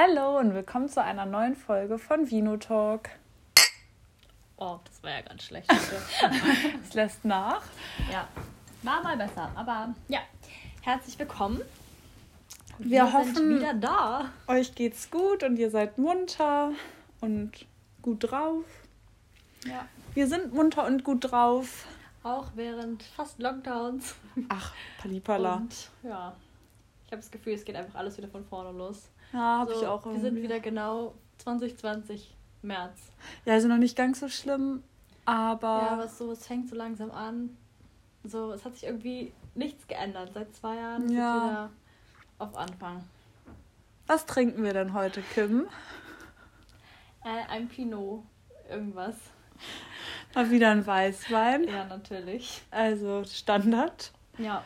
Hallo und willkommen zu einer neuen Folge von Vino Talk. Oh, das war ja ganz schlecht. Es lässt nach. ja, war mal besser. Aber ja, herzlich willkommen. Wir hoffen- sind wieder da. Euch geht's gut und ihr seid munter und gut drauf. Ja. Wir sind munter und gut drauf. Auch während fast Lockdowns. Ach, Palipala. Und ja, ich habe das Gefühl, es geht einfach alles wieder von vorne los. Ja, habe So, ich auch. Wir sind wieder genau 2020 März. Ja, also noch nicht ganz so schlimm, aber Ja, aber es so, es fängt so langsam an. So, es hat sich irgendwie nichts geändert. Seit zwei Jahren Ja. wieder auf Anfang. was trinken wir denn heute, Kim? Äh, ein Pinot. Irgendwas. Mal wieder ein Weißwein. Ja, natürlich. Also Standard. Ja.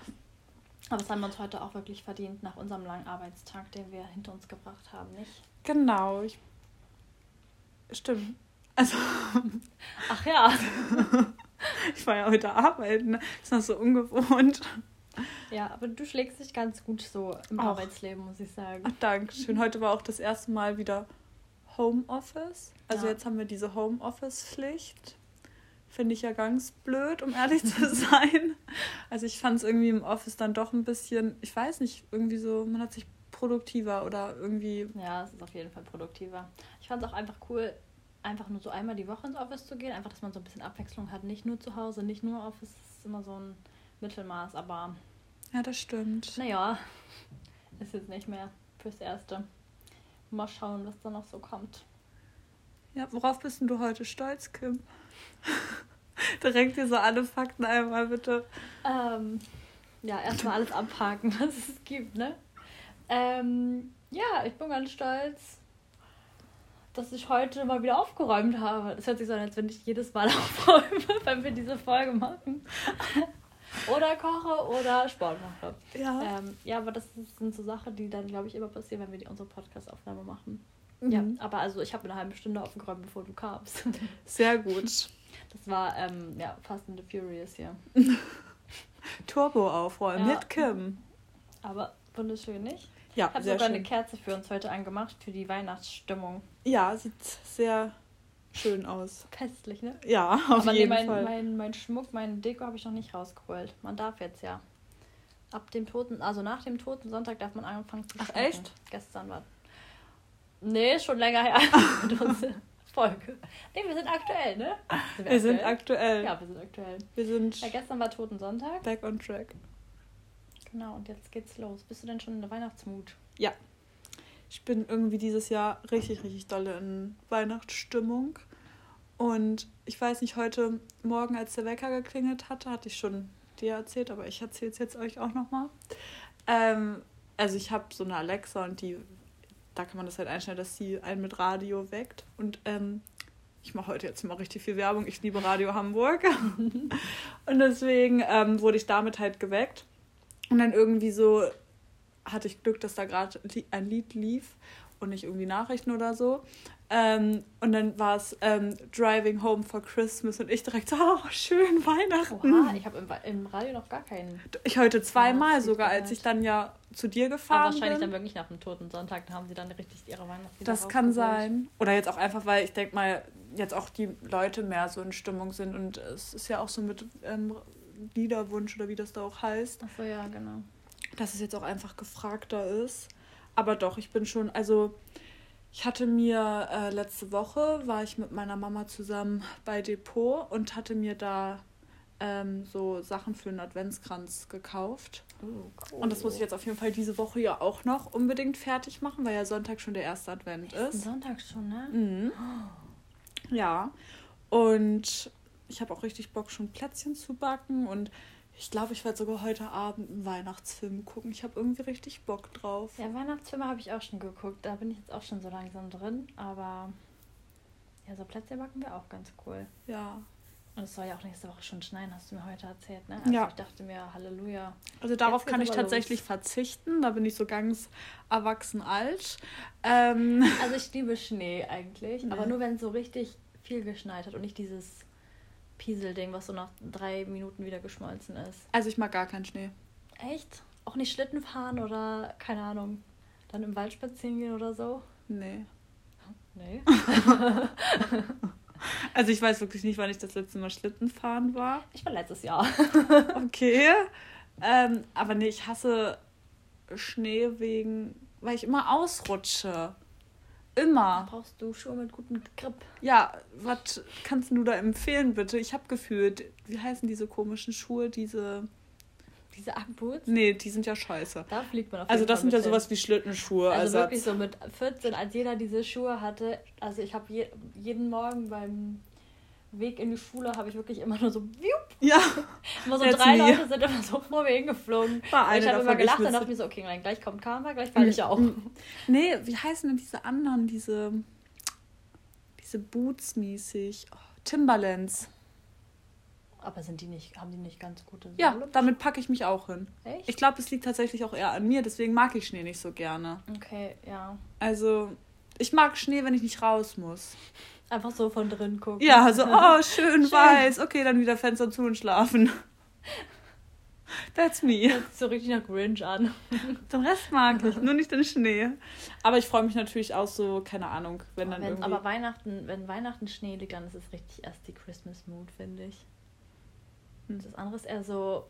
Aber das haben wir uns heute auch wirklich verdient nach unserem langen Arbeitstag, den wir hinter uns gebracht haben, nicht? Genau. Ich... Stimmt. Also, Ach ja. ich war ja heute arbeiten. Ist noch so ungewohnt. Ja, aber du schlägst dich ganz gut so im Auch. Arbeitsleben, muss ich sagen. Ach, danke schön. Heute war auch das erste Mal wieder Homeoffice. Also Ja. jetzt haben wir diese Homeoffice-Pflicht. Finde ich ja ganz blöd, um ehrlich zu sein. Also ich fand es irgendwie im Office dann doch ein bisschen, ich weiß nicht, irgendwie so, man hat sich produktiver oder irgendwie, Ja, es ist auf jeden Fall produktiver. Ich fand es auch einfach cool, einfach nur so einmal die Woche ins Office zu gehen. Einfach, dass man so ein bisschen Abwechslung hat. Nicht nur zu Hause, nicht nur Office. Das ist immer so ein Mittelmaß. Aber ja, das stimmt. naja, ist jetzt nicht mehr fürs Erste. Mal schauen, was da noch so kommt. Ja, worauf bist denn du heute stolz, Kim? Direkt hier so alle Fakten einmal bitte. Ähm, ja, erstmal alles abhaken, was es gibt, ne? Ähm, ja, ich bin ganz stolz, dass ich heute mal wieder aufgeräumt habe. Das hört sich so an, als wenn ich jedes Mal aufräume, wenn wir diese Folge machen. oder koche oder Sport mache. Ja. Ähm, ja, aber das sind so Sachen, die dann, glaube ich, immer passieren, wenn wir die, unsere Podcast-Aufnahme machen. Mhm. Ja, aber also ich habe eine halbe Stunde aufgeräumt, bevor du kamst. Sehr gut. Das war, ähm, ja, Fast and the Furious hier. Turbo aufräumen Ja. mit Kim. Aber wunderschön, nicht? Ja, Ich habe sogar schön. eine Kerze für uns heute angemacht, für die Weihnachtsstimmung. Ja, sieht sehr schön aus. Festlich, ne? Ja, auf Aber nee, jeden mein, Fall. mein, mein Schmuck, mein Deko habe ich noch nicht rausgeholt. Man darf jetzt ja. Ab dem toten, also nach dem toten Sonntag darf man anfangen zu Ach, schmücken. echt? Gestern war. Nee, schon länger her. Folge. Nee, wir sind aktuell, ne? wir sind aktuell. Ja, wir sind aktuell. Wir sind Ja, gestern war Toten Sonntag. back on track. Genau, und jetzt geht's los. Bist du denn schon in der Weihnachtsmut? Ich bin irgendwie dieses Jahr richtig, richtig dolle in Weihnachtsstimmung. Und ich weiß nicht, heute Morgen, als der Wecker geklingelt hatte, hatte ich schon dir erzählt, aber ich erzähle es jetzt euch auch nochmal. Ähm, also ich habe so eine Alexa und die, da kann man das halt einstellen, dass sie einen mit Radio weckt. Und ähm, ich mache heute jetzt mal richtig viel Werbung. Ich liebe Radio Hamburg. und deswegen ähm, wurde ich damit halt geweckt. Und dann irgendwie so hatte ich Glück, dass da gerade ein Lied lief und nicht irgendwie Nachrichten oder so. Ähm, und dann war es ähm, Driving Home for Christmas und ich direkt so, oh, schön Weihnachten. Oha, ich habe im, im Radio noch gar keinen. Ich heute zweimal Weihnachtslied sogar, als ich dann ja zu dir Aber gefahren wahrscheinlich bin. dann wirklich nach dem Toten Sonntag, da haben sie dann richtig ihre Weihnachtslieder Das kann sein. Oder jetzt auch einfach, weil ich denke mal, jetzt auch die Leute mehr so in Stimmung sind und es ist ja auch so mit ähm, Liederwunsch oder wie das da auch heißt. Ach so, ja, genau. dass es jetzt auch einfach gefragter ist. Aber doch, ich bin schon, also ich hatte mir äh, letzte Woche, war ich mit meiner Mama zusammen bei Depot und hatte mir da ähm, so Sachen für einen Adventskranz gekauft. Oh, cool. Und das muss ich jetzt auf jeden Fall diese Woche ja auch noch unbedingt fertig machen, weil ja Sonntag schon der erste Advent Nächsten ist. Sonntag schon, ne? Mhm. Ja, und ich habe auch richtig Bock, schon Plätzchen zu backen und ich glaube, ich werde sogar heute Abend einen Weihnachtsfilm gucken. Ich habe irgendwie richtig Bock drauf. Ja, Weihnachtsfilme habe ich auch schon geguckt. Da bin ich jetzt auch schon so langsam drin. Aber ja, so Plätzchen backen wäre auch ganz cool. Ja. Und es soll ja auch nächste Woche schon schneien, hast du mir heute erzählt, ne? Also Ja. ich dachte mir, Halleluja. Also darauf kann ich aber tatsächlich los. verzichten. Da bin ich so ganz erwachsen alt. Ähm, Also ich liebe Schnee eigentlich, aber Nee. nur wenn es so richtig viel geschneit hat und nicht dieses Pieselding, was so nach drei Minuten wieder geschmolzen ist. also ich mag gar keinen Schnee. Echt? Auch nicht Schlitten fahren oder, keine Ahnung, dann im Wald spazieren gehen oder so? Nee. Nee. Also ich weiß wirklich nicht, wann ich das letzte Mal Schlitten fahren war. Ich war letztes Jahr. Okay. Ähm, aber nee, ich hasse Schnee wegen, weil ich immer ausrutsche. Immer. Brauchst du Schuhe mit gutem Grip? Ja, was kannst du da empfehlen, bitte? Ich habe gefühlt, wie heißen diese komischen Schuhe, diese. Diese Ackboots? Nee, die sind ja scheiße. Da fliegt man auf Also jeden das Fall sind ja hin. sowas wie Schlittenschuhe. Also Ersatz. wirklich so mit 14, als jeder diese Schuhe hatte. Also ich habe je, jeden Morgen beim Weg in die Schule habe ich wirklich immer nur so, wiup, Ja, immer so drei me. Leute sind immer so vor mir hingeflogen. War eine ich habe immer gelacht und dachte mir so, okay, nein, gleich kommt Karma, gleich falle ich auch. Nee, wie heißen denn diese anderen, diese, diese Boots mäßig? Oh, Timberlands. Aber sind die nicht, haben die nicht ganz gute Sohle? Ja, damit packe ich mich auch hin. Echt? Ich glaube, es liegt tatsächlich auch eher an mir, deswegen mag ich Schnee nicht so gerne. Okay, ja. Also, ich mag Schnee, wenn ich nicht raus muss. Einfach so von drin gucken. Ja, so, oh, schön, Schön. weiß. Okay, dann wieder Fenster zu und schlafen. That's me. Sich so richtig nach Grinch an. Den Rest mag ich, nur nicht den Schnee. Aber ich freue mich natürlich auch so, keine Ahnung, wenn dann Wenn, irgendwie... aber Weihnachten, wenn Weihnachten Schnee liegt, dann ist es richtig erst die Christmas Mood, finde ich. Hm. Das andere ist eher so,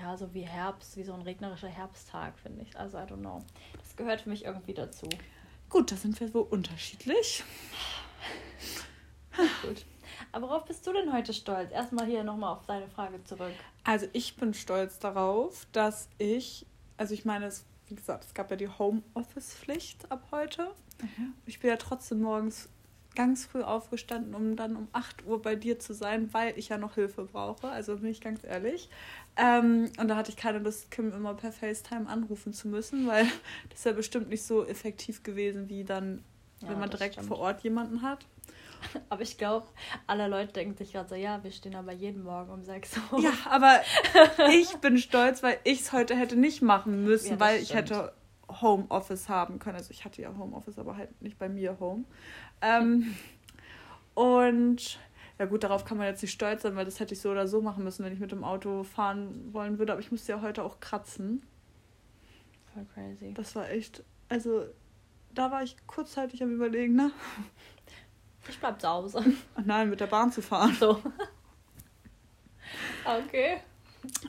ja, so wie Herbst, wie so ein regnerischer Herbsttag, finde ich. Also, I don't know. Das gehört für mich irgendwie dazu. Gut, da sind wir wohl unterschiedlich. Gut. Aber worauf bist du denn heute stolz? Erstmal hier nochmal auf deine Frage zurück. Also ich bin stolz darauf, dass ich, also ich meine, es, wie gesagt, es gab ja die Homeoffice-Pflicht ab heute. Ich bin ja trotzdem morgens ganz früh aufgestanden, um dann um 8 Uhr bei dir zu sein, weil ich ja noch Hilfe brauche. Also bin ich ganz ehrlich. Ähm, und da hatte ich keine Lust, Kim immer per FaceTime anrufen zu müssen, weil das ja bestimmt nicht so effektiv gewesen, wie dann, Ja, wenn man direkt stimmt. vor Ort jemanden hat. Aber ich glaube, alle Leute denken sich gerade so, ja, wir stehen aber jeden Morgen um 6 Uhr. Ja, aber ich bin stolz, weil ich es heute hätte nicht machen müssen, Ja, weil ich stimmt. hätte Homeoffice haben können. Also ich hatte ja Homeoffice, aber halt nicht bei mir Home. Ähm, und ja gut, darauf kann man jetzt nicht stolz sein, weil das hätte ich so oder so machen müssen, wenn ich mit dem Auto fahren wollen würde. Aber ich musste ja heute auch kratzen. Voll crazy. Das war echt, also da war ich kurzzeitig am überlegen, ne? Ich bleib zu Hause. Oh nein, mit der Bahn zu fahren. So. Okay.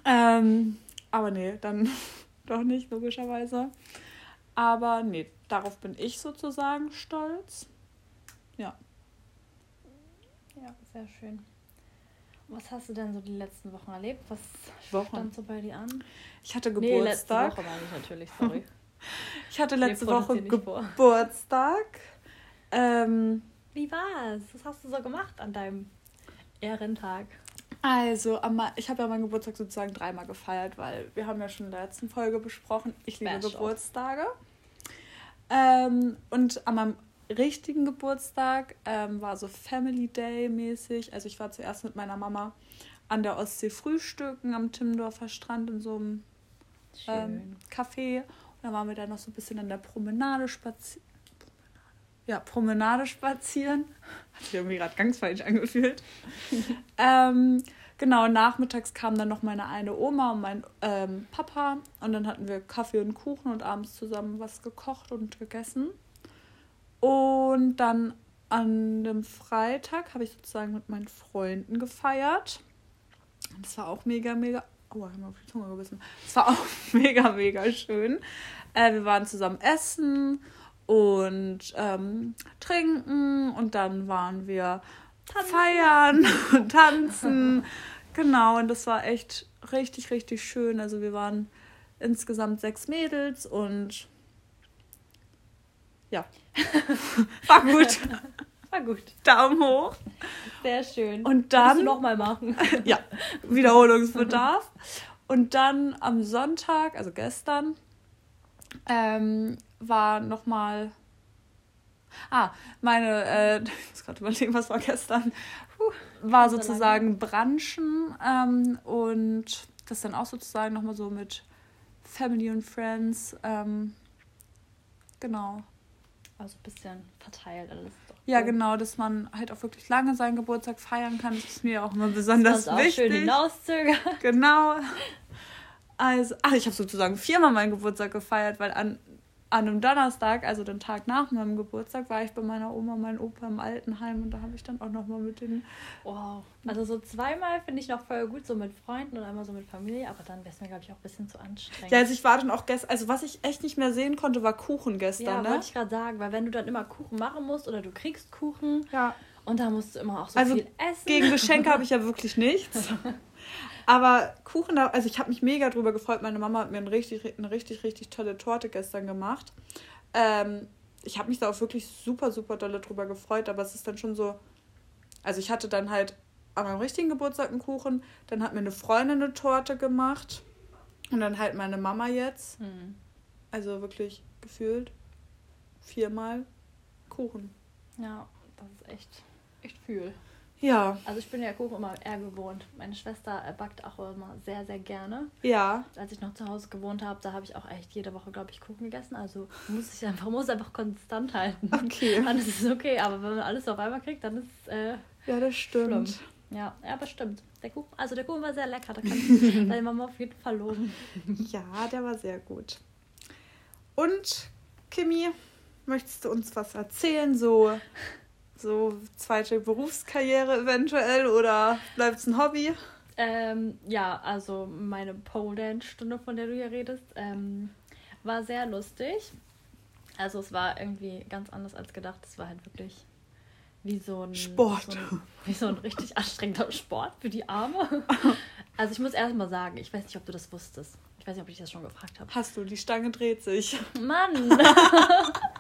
Ähm, aber nee, dann doch nicht, logischerweise. Aber nee, darauf bin ich sozusagen stolz. Ja. Ja, sehr schön. Was hast du denn so die letzten Wochen erlebt? Was Wochen? stand so bei dir an? Ich hatte Nee, letzte Geburtstag. Woche meine ich natürlich, sorry. ich hatte letzte Wir Woche. Geburtstag. Ähm, Wie war's? Was hast du so gemacht an deinem Ehrentag? Also, ich habe ja meinen Geburtstag sozusagen dreimal gefeiert, weil wir haben ja schon in der letzten Folge besprochen, ich liebe Special. Geburtstage. Ähm, und an meinem richtigen Geburtstag ähm, war so Family Day mäßig. Also ich war zuerst mit meiner Mama an der Ostsee frühstücken am Timmendorfer Strand in so einem ähm, Café. Und dann waren wir dann noch so ein bisschen an der Promenade spazieren. Ja, Promenade spazieren. Hat sich irgendwie gerade ganz falsch angefühlt. ähm, genau, nachmittags kam dann noch meine eine Oma und mein ähm, Papa. Und dann hatten wir Kaffee und Kuchen und abends zusammen was gekocht und gegessen. Und dann an dem Freitag habe ich sozusagen mit meinen Freunden gefeiert. Und Das war auch mega, mega. Oh, ich habe auf die Zunge gebissen. Das war auch mega, mega schön. Äh, wir waren zusammen essen und ähm, trinken und dann waren wir Tanzen. feiern und tanzen. genau, und das war echt richtig, richtig schön. Also wir waren insgesamt sechs Mädels und ja, war gut. War gut. Daumen hoch. Sehr schön. Und dann nochmal machen. ja, Wiederholungsbedarf. Und dann am Sonntag, also gestern, ähm, war nochmal. Ah, meine, äh, ich muss gerade überlegen, was war gestern. Puh, war So sozusagen Branchen ähm, und das dann auch sozusagen nochmal so mit Family und Friends. Ähm, genau. Also ein bisschen verteilt alles. Ja, genau, dass man halt auch wirklich lange seinen Geburtstag feiern kann. Das ist mir auch immer besonders Das auch wichtig. schön hinauszögern. Genau. Also, ach, ich habe sozusagen viermal meinen Geburtstag gefeiert, weil an an einem Donnerstag, also den Tag nach meinem Geburtstag, war ich bei meiner Oma und meinem Opa im Altenheim und da habe ich dann auch nochmal mit denen. Wow. Also so zweimal finde ich noch voll gut, so mit Freunden und einmal so mit Familie, aber dann wäre es mir, glaube ich, auch ein bisschen zu anstrengend. Ja, also ich war dann auch gestern, also was ich echt nicht mehr sehen konnte, war Kuchen gestern, ja, ne? wollte ich gerade sagen, weil wenn du dann immer Kuchen machen musst oder du kriegst Kuchen Ja. und da musst du immer auch so Also viel essen. gegen Geschenke habe ich ja wirklich nichts. Aber Kuchen, also ich habe mich mega drüber gefreut. Meine Mama hat mir eine richtig, eine richtig, richtig tolle Torte gestern gemacht. Ähm, ich habe mich da auch wirklich super, super dolle drüber gefreut. Aber es ist dann schon so, also ich hatte dann halt an meinem richtigen Geburtstag einen Kuchen. Dann hat mir eine Freundin eine Torte gemacht. Und dann halt meine Mama jetzt. Hm. Also wirklich gefühlt viermal Kuchen. Ja, das ist echt, echt viel. Ja, Also ich bin ja Kuchen immer eher gewohnt. Meine Schwester backt auch immer sehr, sehr gerne. ja. Als ich noch zu Hause gewohnt habe, da habe ich auch echt jede Woche, glaube ich, Kuchen gegessen. Also muss ich einfach, muss einfach konstant halten. Okay. Dann ist es okay, aber wenn man alles auf einmal kriegt, dann ist es äh, Ja, das schlimm. stimmt. Ja, ja, bestimmt. Der Kuchen, also der Kuchen war sehr lecker, da kann ich deine Mama auf jeden Fall loben. Ja, der war sehr gut. Und, Kimi, möchtest du uns was erzählen? So, so zweite Berufskarriere eventuell oder bleibt es ein Hobby? Ähm, ja, also meine Pole Dance Stunde, von der du hier redest, ähm, war sehr lustig. Also es war irgendwie ganz anders als gedacht. Es war halt wirklich wie so ein Sport. So ein, wie so ein richtig anstrengender Sport für die Arme. Also ich muss erst mal sagen, ich weiß nicht, ob du das wusstest. Ich weiß nicht, ob ich das schon gefragt habe. Hast du, die Stange dreht sich. Mann!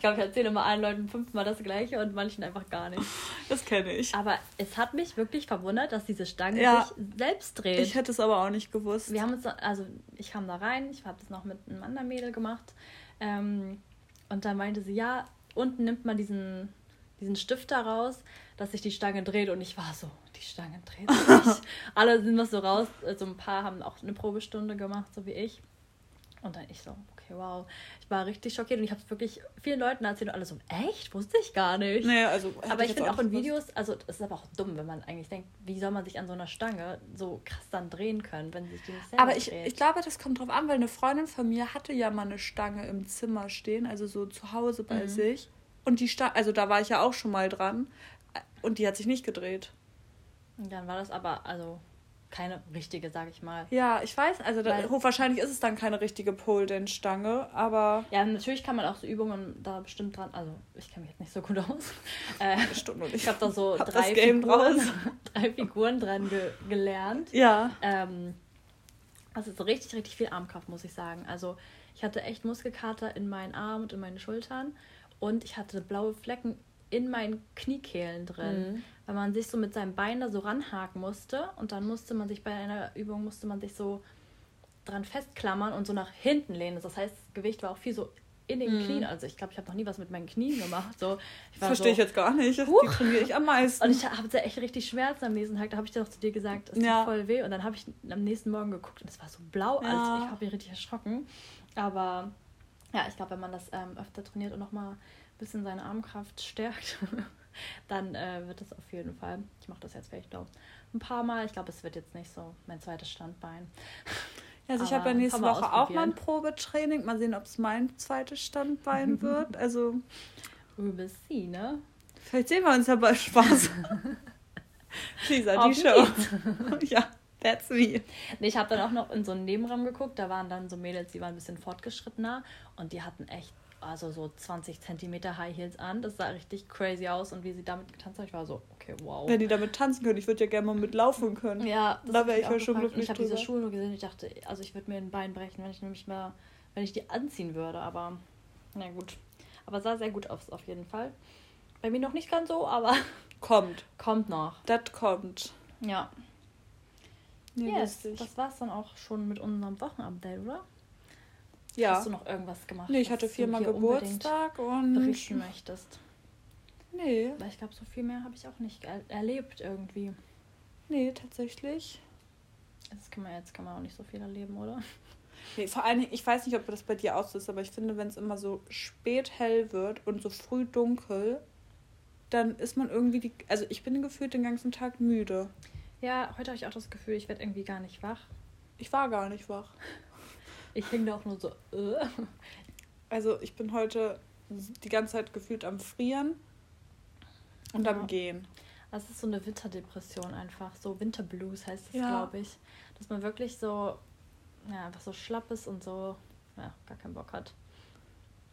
ich glaube, ich erzähle immer allen Leuten fünfmal das gleiche und manchen einfach gar nicht. Das kenne ich. Aber es hat mich wirklich verwundert, dass diese Stange Ja. sich selbst dreht. Ich hätte es aber auch nicht gewusst. Wir haben uns, also ich kam da rein, ich habe das noch mit einem anderen Mädel gemacht. Ähm, und dann meinte sie, ja, unten nimmt man diesen, diesen Stift da raus, dass sich die Stange dreht. Und ich war so, die Stange dreht sich nicht. Alle sind noch so raus. Also ein paar haben auch eine Probestunde gemacht, so wie ich. Und dann ich so, okay, wow. Ich war richtig schockiert und ich habe es wirklich vielen Leuten erzählt und alle so, echt? Wusste ich gar nicht. Nee, also. Aber ich jetzt finde auch in. Videos, also es ist aber auch dumm, wenn man eigentlich denkt, wie soll man sich an so einer Stange so krass dann drehen können, wenn sich die nicht selber Aber ich, dreht. ich glaube, das kommt drauf an, weil eine Freundin von mir hatte ja mal eine Stange im Zimmer stehen, also so zu Hause bei Mhm. sich. Und die Stange, also da war ich ja auch schon mal dran. Und die hat sich nicht gedreht. Und dann war das aber, also keine richtige, sag ich mal. Ja, ich weiß, also da, hochwahrscheinlich ist es dann keine richtige Pole Dance Stange, aber Ja, natürlich kann man auch so Übungen da bestimmt dran, also ich kenne mich jetzt nicht so gut aus. Äh, und ich habe da so Hab drei, Figuren, drei Figuren dran ge gelernt. ja, Ähm, also so richtig, richtig viel Armkraft, muss ich sagen. Also ich hatte echt Muskelkater in meinen Armen und in meinen Schultern und ich hatte blaue Flecken in meinen Kniekehlen drin, Mhm. weil man sich so mit seinem Bein da so ranhaken musste und dann musste man sich bei einer Übung musste man sich so dran festklammern und so nach hinten lehnen. Das heißt, das Gewicht war auch viel so in den Mhm. Knien. Also ich glaube, ich habe noch nie was mit meinen Knien gemacht. So, ich verstehe ich so, jetzt gar nicht. Die Huch. trainiere ich am meisten. und ich habe echt richtig Schmerzen am nächsten Tag. Da habe ich dann auch zu dir gesagt, es tut Ja. voll weh. Und dann habe ich am nächsten Morgen geguckt und es war so blau. Ja. Also ich habe mich richtig erschrocken. Aber ja, ich glaube, wenn man das ähm, öfter trainiert und nochmal bisschen seine Armkraft stärkt, dann äh, wird das auf jeden Fall. Ich mache das jetzt vielleicht noch ein paar Mal. Ich glaube, es wird jetzt nicht so mein zweites Standbein. also ich habe ja nächste Woche auch mal ein. Probetraining. Mal sehen, ob es mein zweites Standbein wird. Also will see, ne? vielleicht sehen wir uns ja bei Spaß. Lisa, die Show. ja, that's me. Nee, ich habe dann auch noch in so einen Nebenraum geguckt. Da waren dann so Mädels, die waren ein bisschen fortgeschrittener und die hatten echt, also so 20 Zentimeter High Heels an. Das sah richtig crazy aus und wie sie damit getanzt haben, ich war so, okay, wow. Wenn die damit tanzen können, ich würde ja gerne mal mitlaufen können. ja, Da hab wär ich ja schon glücklich Ich habe diese. Schuhe nur gesehen ich dachte, also ich würde mir ein Bein brechen, wenn ich nämlich mal, wenn ich die anziehen würde. Aber na gut. Aber sah sehr gut aus auf jeden Fall. Bei mir noch nicht ganz so, aber Kommt. kommt noch. Das kommt. Ja. Nee, yes, lustig. das war's dann auch schon mit unserem Wochenupdate, oder? Ja. Hast du noch irgendwas gemacht? Nee, ich hatte viermal Geburtstag und. berichten möchtest. Nee, Weil ich glaube, so viel mehr habe ich auch nicht er erlebt irgendwie. nee, tatsächlich. Jetzt kann man jetzt kann man auch nicht so viel erleben, oder? Nee, vor Dingen, ich weiß nicht, ob das bei dir auch so ist, aber ich finde, wenn es immer so spät hell wird und so früh dunkel, dann ist man irgendwie die. Also ich bin gefühlt den ganzen Tag müde. Ja, heute habe ich auch das Gefühl, ich werde irgendwie gar nicht wach. Ich war gar nicht wach. Ich hing da auch nur so. Äh. Also ich bin heute die ganze Zeit gefühlt am Frieren und am Gehen. Das ist so eine Winterdepression einfach. So Winterblues heißt das, ja. glaube ich. Dass man wirklich so, ja, einfach so schlapp ist und so, ja, gar keinen Bock hat.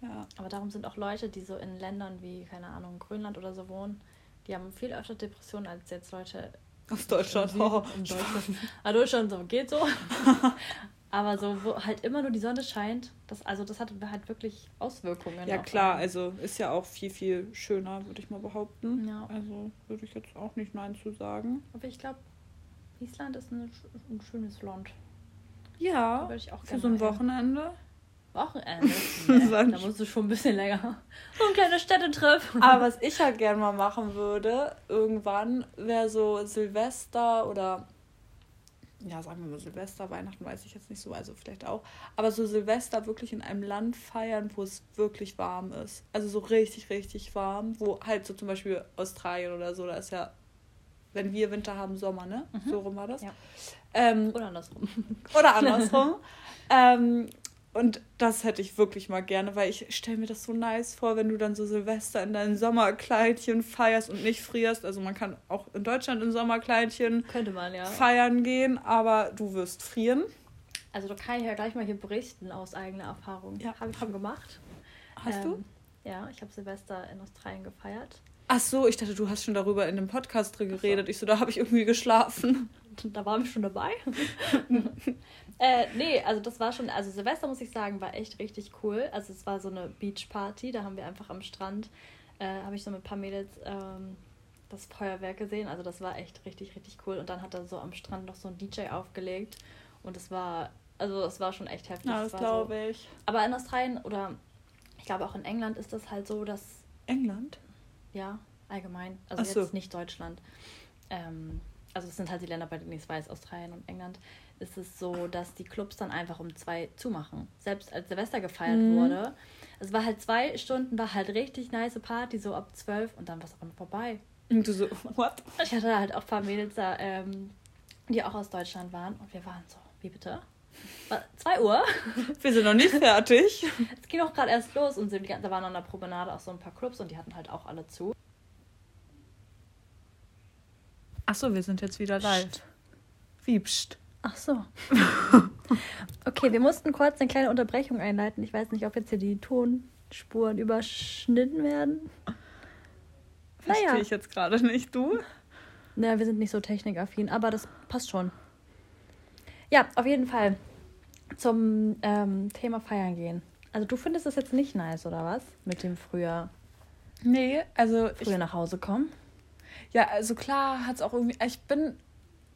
Ja. Aber darum sind auch Leute, die so in Ländern wie, keine Ahnung, Grönland oder so wohnen, die haben viel öfter Depressionen als jetzt Leute aus Deutschland. Oh. In Deutschland. ah, Deutschland so, geht so. Aber so, wo halt immer nur die Sonne scheint, das, also das hat halt wirklich Auswirkungen. Ja, klar, einen. also ist ja auch viel, viel schöner, würde ich mal behaupten. Ja. Also würde ich jetzt auch nicht Nein zu sagen. Aber ich glaube, Island ist ein, ein schönes Land. Ja, für so ein Wochenende. Wochenende. Da musst du schon ein bisschen länger. So ein kleiner Städtetrip. Aber was ich halt gerne mal machen würde, irgendwann, wäre so Silvester oder ja, sagen wir mal Silvester, Weihnachten weiß ich jetzt nicht so, also vielleicht auch, aber so Silvester wirklich in einem Land feiern, wo es wirklich warm ist. Also so richtig, richtig warm, wo halt so zum Beispiel Australien oder so, da ist ja, wenn wir Winter haben, Sommer, ne? Mhm. So rum war das. Ja. Ähm, oder andersrum. Oder andersrum. ähm, und das hätte ich wirklich mal gerne, weil ich stelle mir das so nice vor, wenn du dann so Silvester in deinem Sommerkleidchen feierst und nicht frierst. Also man kann auch in Deutschland in Sommerkleidchen man, ja. feiern gehen, aber du wirst frieren. Also da kann ich ja gleich mal hier berichten aus eigener Erfahrung. Ja. Habe ich schon gemacht. Hast ähm, du? Ja, ich habe Silvester in Australien gefeiert. Ach so, ich dachte, du hast schon darüber in dem Podcast drin geredet. Ich so, da habe ich irgendwie geschlafen. Da waren wir schon dabei. Äh, nee, also das war schon, also Silvester muss ich sagen, war echt richtig cool. Also es war so eine Beachparty, da haben wir einfach am Strand, äh, habe ich so mit ein paar Mädels ähm, das Feuerwerk gesehen. Also das war echt richtig, richtig cool. Und dann hat er so am Strand noch so ein DJ aufgelegt und es war, also es war schon echt heftig. Ja, das glaube so. ich. Aber in Australien oder ich glaube auch in England ist das halt so, dass... England? Ja, allgemein. Also so. jetzt nicht Deutschland. Ähm, also es sind halt die Länder, bei denen ich es weiß, Australien und England ist es so, dass die Clubs dann einfach um zwei zumachen. Selbst als Silvester gefeiert mhm. wurde. Es war halt zwei Stunden, war halt richtig nice Party, so ab zwölf und dann war es auch vorbei. Und du so, what? Ich hatte halt auch ein paar Mädels da, ähm, die auch aus Deutschland waren und wir waren so, wie bitte? War 2 Uhr. Wir sind noch nicht fertig. es ging auch gerade erst los und da waren an der Promenade auch so ein paar Clubs und die hatten halt auch alle zu. Achso, wir sind jetzt wieder live. Wie pst. Ach so. okay, wir mussten kurz eine kleine Unterbrechung einleiten. Ich weiß nicht, ob jetzt hier die Tonspuren überschnitten werden. Verstehe naja. ich jetzt gerade nicht, du? Naja, wir sind nicht so technikaffin, aber das passt schon. Ja, auf jeden Fall zum ähm, Thema Feiern gehen. Also du findest das jetzt nicht nice, oder was? Mit dem früher. Nee, also. Früher ich, nach Hause kommen. Ja, also klar hat es auch irgendwie. Ich bin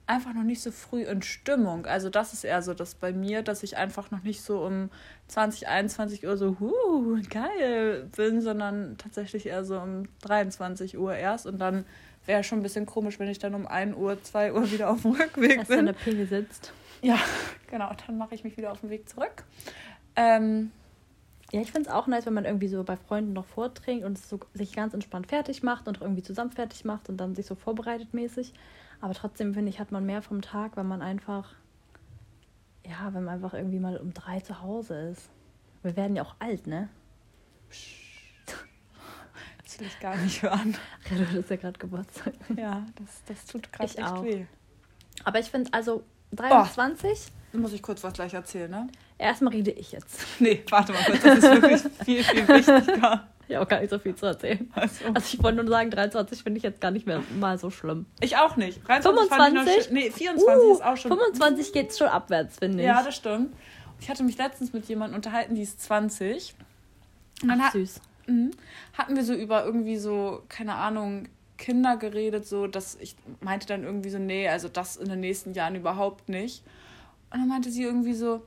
einfach noch nicht so früh in Stimmung. Also das ist eher so das bei mir, dass ich einfach noch nicht so um 20, 21 Uhr so, huh, geil bin, sondern tatsächlich eher so um 23 Uhr erst und dann wäre schon ein bisschen komisch, wenn ich dann um 1 Uhr, 2 Uhr wieder auf dem Rückweg Erst bin. in der Pinge sitzt. Ja, genau, dann mache ich mich wieder auf den Weg zurück. Ähm, ja, ich finde es auch nice, wenn man irgendwie so bei Freunden noch vortrinkt und so sich ganz entspannt fertig macht und irgendwie zusammen fertig macht und dann sich so vorbereitet mäßig. Aber trotzdem finde ich, hat man mehr vom Tag, wenn man einfach, ja, wenn man einfach irgendwie mal um drei zu Hause ist. Wir werden ja auch alt, ne? Das will ich gar nicht hören. Ja, du hattest ja gerade Geburtstag. Ja, das, das tut gerade echt auch. weh. Aber ich finde, also 23. Oh, muss ich kurz was gleich erzählen, ne? Erstmal rede ich jetzt. Nee, warte mal kurz, das ist wirklich viel, viel wichtiger. Ich habe auch gar nicht so viel zu erzählen. Also, also ich wollte nur sagen, 23 finde ich jetzt gar nicht mehr mal so schlimm. Ich auch nicht. 23 25? nee, 24 uh, ist auch schon. 25 geht es schon abwärts, finde ich. Ja, das stimmt. Ich hatte mich letztens mit jemandem unterhalten, die ist 20. Und dann Ach, süß. Hat, mh, hatten wir so über irgendwie so, keine Ahnung, Kinder geredet, so dass ich meinte dann irgendwie so, nee, also das in den nächsten Jahren überhaupt nicht. Und dann meinte sie irgendwie so,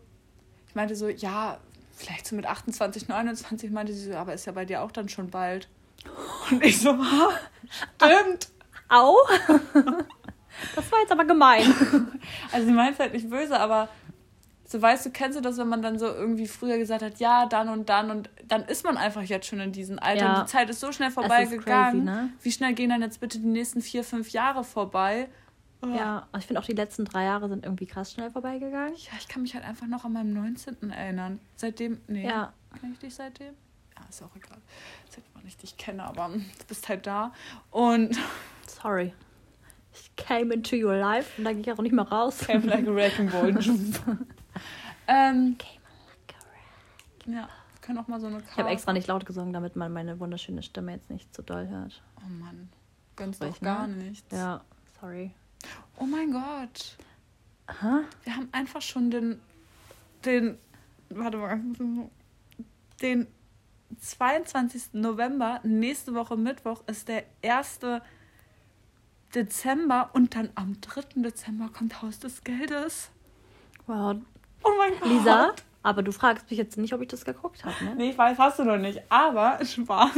ich meinte so, ja, vielleicht so mit 28, 29 meinte sie so, aber ist ja bei dir auch dann schon bald. Und ich so, stimmt. Au. Das war jetzt aber gemein. Also sie meint es halt nicht böse, aber so weißt du, kennst du das, wenn man dann so irgendwie früher gesagt hat, ja, dann und dann und dann ist man einfach jetzt schon in diesem Alter ja. und die Zeit ist so schnell vorbeigegangen. Ne? Wie schnell gehen dann jetzt bitte die nächsten vier, fünf Jahre vorbei? Ja, ich finde auch die letzten drei Jahre sind irgendwie krass schnell vorbeigegangen. Ja, ich kann mich halt einfach noch an meinem 19. erinnern. Seitdem, nee. Ja. Kenn ich dich seitdem? Ja, ist auch egal. Seitdem ich dich kenne, aber du bist halt da. Und Sorry. Ich came into your life und da gehe ich auch nicht mehr raus. came like a wrecking ball. ähm, ja, wir können auch mal so eine Ich habe extra nicht laut gesungen, damit man meine wunderschöne Stimme jetzt nicht zu doll hört. Oh Mann. Gönnst Sprich, doch gar ne? nichts. Ja, sorry. Oh mein Gott. Aha. Wir haben einfach schon den, den, warte mal, den 22. November, nächste Woche Mittwoch, ist der 1. Dezember und dann am 3. Dezember kommt Haus des Geldes. Wow. Oh mein Gott. Lisa, aber du fragst mich jetzt nicht, ob ich das geguckt habe, ne? Nee, ich weiß, hast du noch nicht, aber Spaß.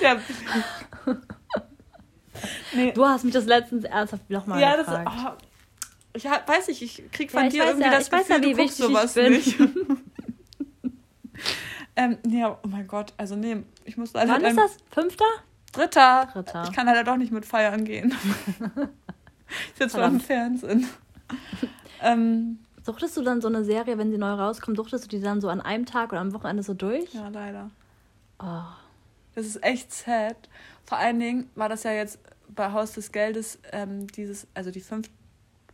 der, nee, Du hast mich das letztens ernsthaft nochmal ja, das gefragt. oh, ich hab- weiß nicht, ich krieg von Ja, ich dir irgendwie ja- das Gefühl, ja, du guckst sowas nicht. ähm, ja, oh mein Gott, also nee, ich muss leider Wann ist das? Fünfter? Dritter. Dritter. Ich kann leider doch nicht mit feiern gehen. ich sitze vor dem. Fernsehen. ähm, Suchtest du dann so eine Serie, wenn sie neu rauskommt, suchtest du die dann so an einem Tag oder am Wochenende so durch? ja, leider. Oh. Das ist echt sad. Vor allen Dingen war das ja jetzt bei Haus des Geldes ähm, dieses, also die fünf,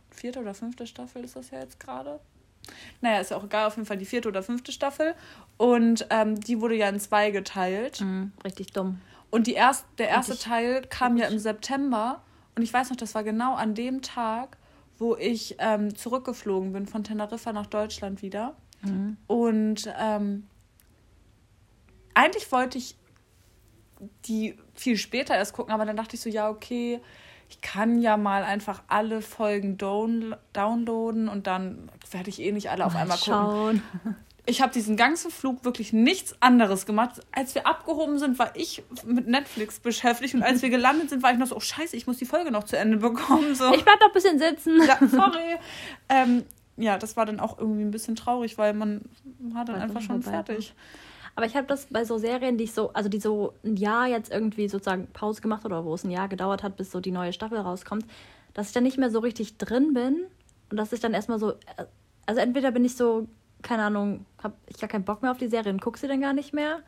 vierte oder fünfte Staffel ist das ja jetzt gerade. Naja, ist ja auch egal, auf jeden Fall die vierte oder fünfte Staffel. Und ähm, die wurde ja in zwei geteilt. Mhm, richtig dumm. Und die erst, der erste Richtig- Teil kam ja im. September. Und ich weiß noch, das war genau an dem Tag, wo ich ähm, zurückgeflogen bin von Teneriffa nach Deutschland wieder. Mhm. Und ähm, eigentlich wollte ich die viel später erst gucken, aber dann dachte ich so, ja, okay, ich kann ja mal einfach alle Folgen down downloaden und dann werde ich eh nicht alle auf Mal einmal gucken. Ich habe diesen ganzen Flug wirklich nichts anderes gemacht. Als wir abgehoben sind, war ich mit Netflix beschäftigt und als wir gelandet sind, war ich noch so, oh scheiße, ich muss die Folge noch zu Ende bekommen. So. Ich bleib noch ein bisschen sitzen. Ja, sorry. ähm, ja, das war dann auch irgendwie ein bisschen traurig, weil man war dann es einfach schon vorbei war. fertig. Aber ich habe das bei so Serien, die ich so, also die so ein Jahr jetzt irgendwie sozusagen Pause gemacht oder wo es ein Jahr gedauert hat, bis so die neue Staffel rauskommt, dass ich dann nicht mehr so richtig drin bin und dass ich dann erstmal so, also entweder bin ich so, keine Ahnung, habe ich gar keinen Bock mehr auf die Serie und gucke sie dann gar nicht mehr,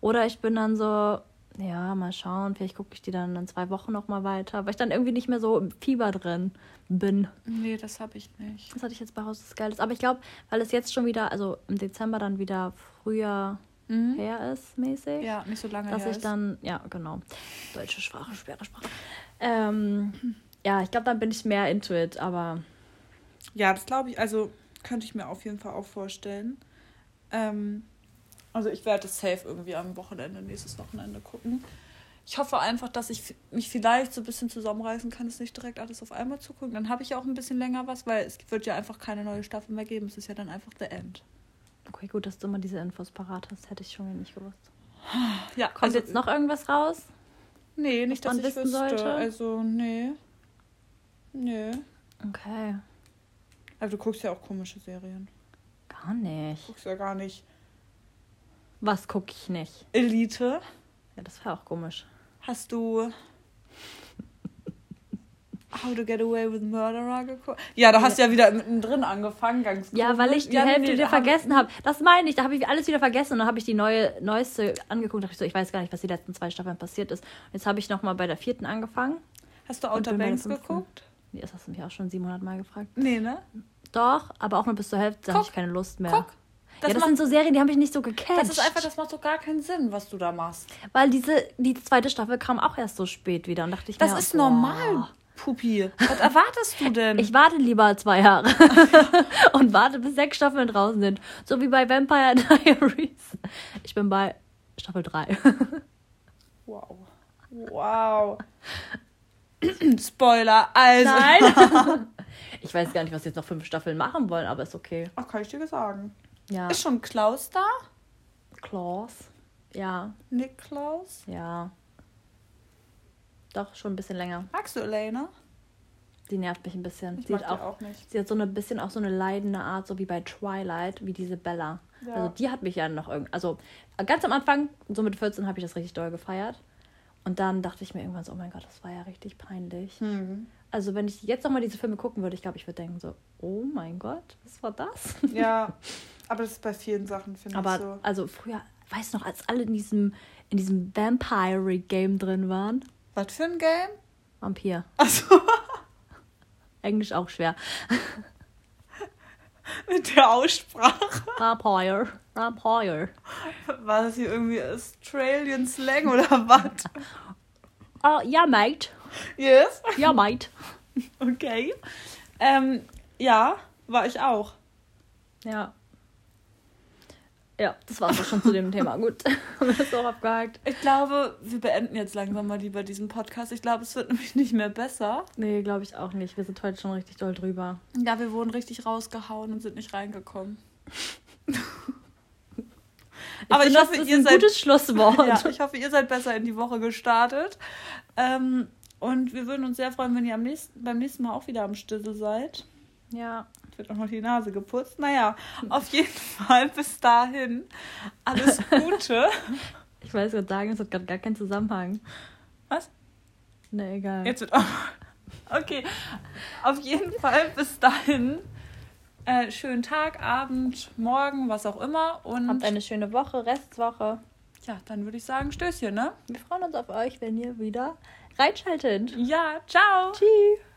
oder ich bin dann so, ja, mal schauen, vielleicht gucke ich die dann in zwei Wochen nochmal weiter, weil ich dann irgendwie nicht mehr so im Fieber drin bin. Nee, das habe ich nicht. Das hatte ich jetzt bei Haus des Geldes. Aber ich glaube, weil es jetzt schon wieder, also im Dezember dann wieder früher Mhm. her ist, mäßig. Ja, nicht so lange Dass her ich ist. dann, ja, genau. Deutsche Sprache, schwere Sprache. Ähm, ja, ich glaube, dann bin ich mehr into it, aber Ja, das glaube ich, also könnte ich mir auf jeden Fall auch vorstellen. Ähm, also ich werde es safe irgendwie am Wochenende, nächstes Wochenende gucken. Ich hoffe einfach, dass ich mich vielleicht so ein bisschen zusammenreißen kann, es nicht direkt alles auf einmal zu gucken. Dann habe ich ja auch ein bisschen länger was, weil es wird ja einfach keine neue Staffel mehr geben. Es ist ja dann einfach the end. okay, gut, dass du immer diese Infos parat hast. Hätte ich schon nicht gewusst. Ja, Kommt jetzt noch irgendwas raus? Nee, nicht, dass man ich wissen wüsste. sollte? Also, nee. Nee. Okay, Also du guckst ja auch komische Serien. gar nicht. Du guckst ja gar nicht Was gucke ich nicht? Elite. Ja, das wäre auch komisch. Hast du How to Get Away with Murderer geguckt? Ja, da hast du ja wieder mittendrin angefangen, ganz Ja, weil ich die Ja, Hälfte wieder vergessen habe. Das meine ich. Da habe ich alles wieder vergessen und dann habe ich die neue, neueste angeguckt. Da dachte ich so, ich weiß gar nicht, was die letzten zwei Staffeln passiert ist. Und jetzt habe ich nochmal bei der vierten angefangen. Hast du Outer Banks geguckt? Nee, das hast du mich auch schon 700 Mal gefragt. Nee, ne? Doch, aber auch nur bis zur Hälfte. Habe ich keine Lust mehr. Guck. Das, ja, das macht, sind so Serien, die haben mich nicht so gecatcht. das ist einfach, das macht doch gar keinen Sinn, was du da machst. Weil diese, die zweite Staffel kam auch erst so spät wieder. Und dachte ich Das mir, ist boah. normal, Pupi. Was erwartest du denn? Ich warte lieber zwei Jahre und warte, bis sechs Staffeln draußen sind. So wie bei Vampire Diaries. Ich bin bei Staffel 3. wow. Wow. Spoiler, also. Nein. Ich weiß gar nicht, was sie jetzt noch fünf Staffeln machen wollen, aber ist okay. Ach, kann ich dir sagen. Ja. Ist schon Klaus da? Klaus. Ja, Nick Klaus? ja. Doch, schon ein bisschen länger. Magst du Elena? Die nervt mich ein bisschen. Ich sie, mag hat auch, auch nicht. sie hat so ein bisschen auch so eine leidende Art, so wie bei Twilight, wie diese Bella. Ja. Also die hat mich ja noch irgendwie. Also ganz am Anfang, so mit 14, habe ich das richtig doll gefeiert. Und dann dachte ich mir irgendwann so, oh mein Gott, das war ja richtig peinlich. Hm. Also wenn ich jetzt nochmal diese Filme gucken würde, ich glaube, ich würde denken so, oh mein Gott, was war das? Ja, aber das ist bei vielen Sachen, finde ich so. also früher, weißt du noch, als alle in diesem, in diesem Vampire-Game drin waren? Was für ein Game? Vampir. Achso, Englisch auch schwer. mit der Aussprache. Vampire. Vampire. War das hier irgendwie Australian Slang oder was? Oh, ja, mate. Yes. Ja, mate. Okay. Ähm, ja, war ich auch. Ja. Ja, das war's auch schon zu dem Thema. Gut, haben wir das auch abgehakt. Ich glaube, wir beenden jetzt langsam mal lieber diesen Podcast. Ich glaube, es wird nämlich nicht mehr besser. Nee, glaube ich auch nicht. Wir sind heute schon richtig doll drüber. Ja, wir wurden richtig rausgehauen und sind nicht reingekommen. Aber ich hoffe, das ist ihr ein seid- gutes Schlusswort. Ja, ich hoffe, ihr seid besser in die Woche gestartet. Ähm, und wir würden uns sehr freuen, wenn ihr am nächsten, beim nächsten Mal auch wieder am Stissel seid. ja. Jetzt wird auch noch die Nase geputzt. Naja, auf jeden Fall bis dahin alles Gute. Ich weiß gerade sagen, es hat gerade gar keinen Zusammenhang. Was? Nee, egal. Jetzt wird auch. Okay, auf jeden Fall bis dahin. Äh, schönen Tag, Abend, Morgen, was auch immer. Und Habt eine schöne Woche, Restwoche. ja, dann würde ich sagen, Stößchen, ne? Wir freuen uns auf euch, wenn ihr wieder reinschaltet. Ja, ciao. Tschüss.